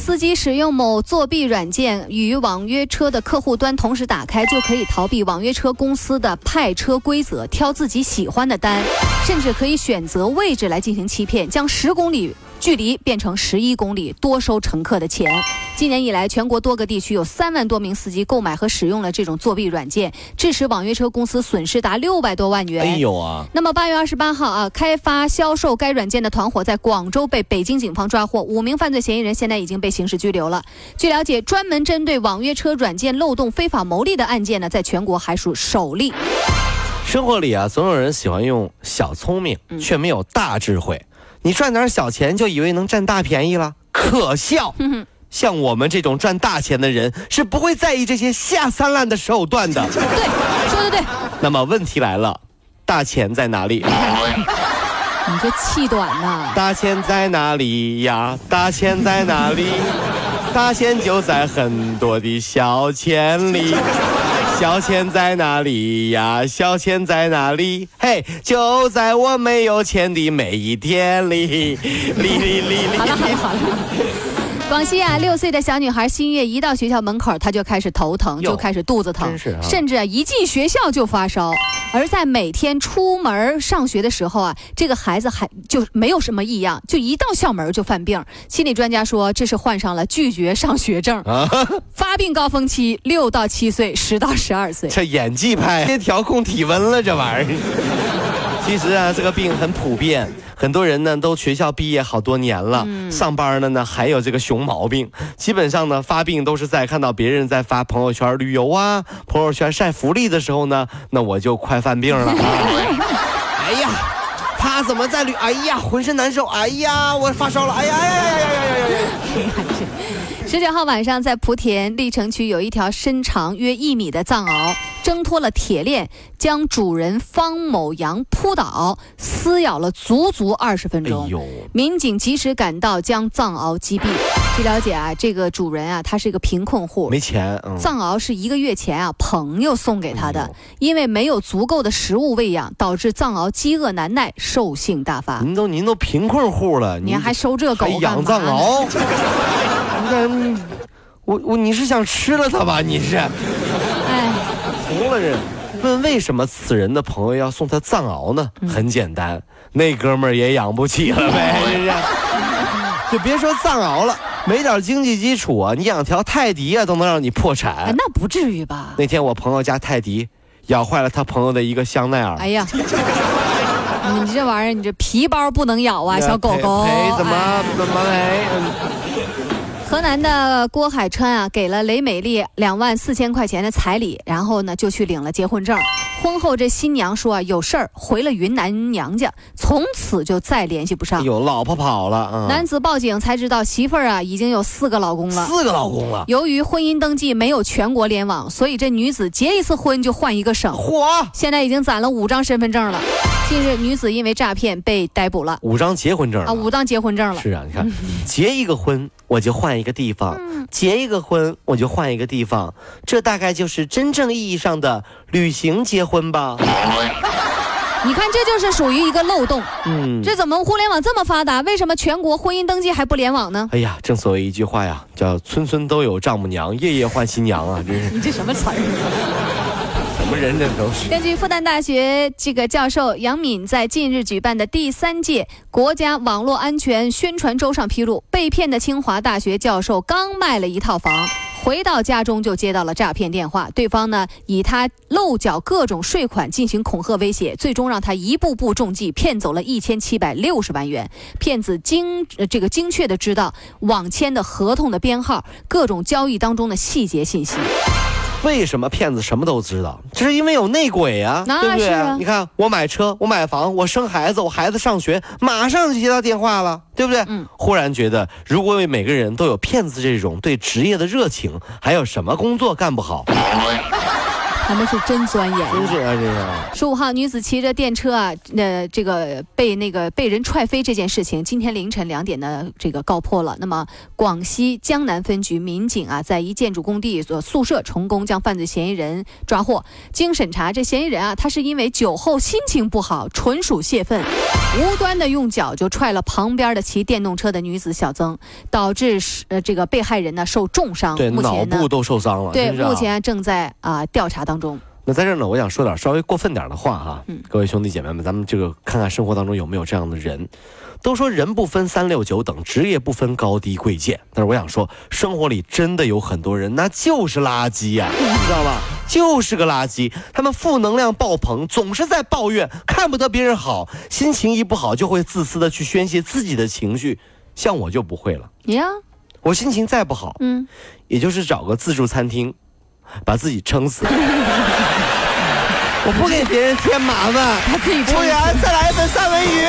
司机使用某作弊软件与网约车的客户端同时打开，就可以逃避网约车公司的派车规则，挑自己喜欢的单，甚至可以选择位置来进行欺骗，将十公里。距离变成十一公里，多收乘客的钱。今年以来，全国多个地区有三万多名司机购买和使用了这种作弊软件，致使网约车公司损失达六百多万元。哎呦啊！那么八月二十八号啊，开发销售该软件的团伙在广州被北京警方抓获，五名犯罪嫌疑人现在已经被刑事拘留了。据了解，专门针对网约车软件漏洞非法牟利的案件呢，在全国还属首例。生活里啊，总有人喜欢用小聪明，却没有大智慧。你赚点小钱就以为能占大便宜了，可笑！像我们这种赚大钱的人是不会在意这些下三滥的手段的。对，说的对。那么问题来了，大钱在哪里？你这气短呐！大钱在哪里呀？大钱在哪里？大钱就在很多的小钱里。小钱在哪里呀？小钱在哪里？嘿，就在我没有钱的每一天里。哩哩哩哩。好了好了好了。广西啊，六岁的小女孩新月一到学校门口，她就开始头疼，就开始肚子疼，甚至啊一进学校就发烧。而在每天出门上学的时候啊，这个孩子还就没有什么异样，就一到校门就犯病。心理专家说，这是患上了拒绝上学症。发病高峰期六到七岁，十到十二岁。这演技派，别调控体温了，这玩意儿。其实啊，这个病很普遍。很多人呢都学校毕业好多年了，上班了呢，还有这个熊毛病，基本上呢发病都是在看到别人在发朋友圈旅游啊，朋友圈晒福利的时候呢，那我就快犯病了。哎呀，他怎么在旅？哎呀，浑身难受。哎呀，我发烧了。哎呀，哎呀呀呀呀呀呀！十九号晚上，在莆田历城区有一条身长约一米的藏獒挣脱了铁链，将主人方某阳扑倒，撕咬了足足二十分钟。民警及时赶到，将藏獒击毙。据了解啊，这个主人啊，他是一个贫困户，没钱。藏獒是一个月前啊朋友送给他的，因为没有足够的食物喂养，导致藏獒饥饿难耐，兽性大发。您都您都贫困户了，您还收这狗养藏獒？我我你是想吃了他吧？你是，哎，服了人。问为什么此人的朋友要送他藏獒呢？很简单，那哥们儿也养不起了呗，是是？就别说藏獒了，没点经济基础啊，你养条泰迪啊，都能让你破产。那不至于吧？那天我朋友家泰迪咬坏了他朋友的一个香奈儿。哎呀，你这玩意儿，你这皮包不能咬啊，小狗狗。赔怎么怎么赔？河南的郭海川啊，给了雷美丽两万四千块钱的彩礼，然后呢就去领了结婚证。婚后这新娘说啊有事儿回了云南娘家，从此就再联系不上。有老婆跑了。男子报警才知道媳妇儿啊已经有四个老公了。四个老公了。由于婚姻登记没有全国联网，所以这女子结一次婚就换一个省。嚯！现在已经攒了五张身份证了。近日，女子因为诈骗被逮捕了。五张结婚证啊，五张结婚证了。是啊，你看，结一个婚我就换一个地方，结一个婚我就换一个地方，这大概就是真正意义上的旅行结婚吧。你看，这就是属于一个漏洞。嗯，这怎么互联网这么发达，为什么全国婚姻登记还不联网呢？哎呀，正所谓一句话呀，叫村村都有丈母娘，夜夜换新娘啊！这是 你这什么词儿？么人这都是。根据复旦大学这个教授杨敏在近日举办的第三届国家网络安全宣传周上披露，被骗的清华大学教授刚卖了一套房，回到家中就接到了诈骗电话，对方呢以他漏缴各种税款进行恐吓威胁，最终让他一步步中计，骗走了一千七百六十万元。骗子精呃这个精确的知道网签的合同的编号，各种交易当中的细节信息。为什么骗子什么都知道？这是因为有内鬼啊，对不对？你看，我买车，我买房，我生孩子，我孩子上学，马上就接到电话了，对不对？嗯。忽然觉得，如果每个人都有骗子这种对职业的热情，还有什么工作干不好？他们是真钻研。真是啊，这个。十五号女子骑着电车啊，呃，这个被那个被人踹飞这件事情，今天凌晨两点呢，这个告破了。那么广西江南分局民警啊，在一建筑工地所宿舍成功将犯罪嫌疑人抓获。经审查，这嫌疑人啊，他是因为酒后心情不好，纯属泄愤，无端的用脚就踹了旁边的骑电动车的女子小曾，导致呃这个被害人呢受重伤。对，目前呢脑部都受伤了。对，目前正在啊、调查当中。那在这儿呢，我想说点稍微过分点的话哈，嗯各位兄弟姐妹们，咱们这个看看生活当中有没有这样的人。都说人不分三六九等，职业不分高低贵贱，但是我想说，生活里真的有很多人，那就是垃圾呀、你知道吧？就是个垃圾，他们负能量爆棚，总是在抱怨，看不得别人好，心情一不好就会自私的去宣泄自己的情绪。像我就不会了，呀，我心情再不好，嗯，也就是找个自助餐厅，把自己撑死。我不给别人添麻烦。他自己服务员，再来一份三文鱼。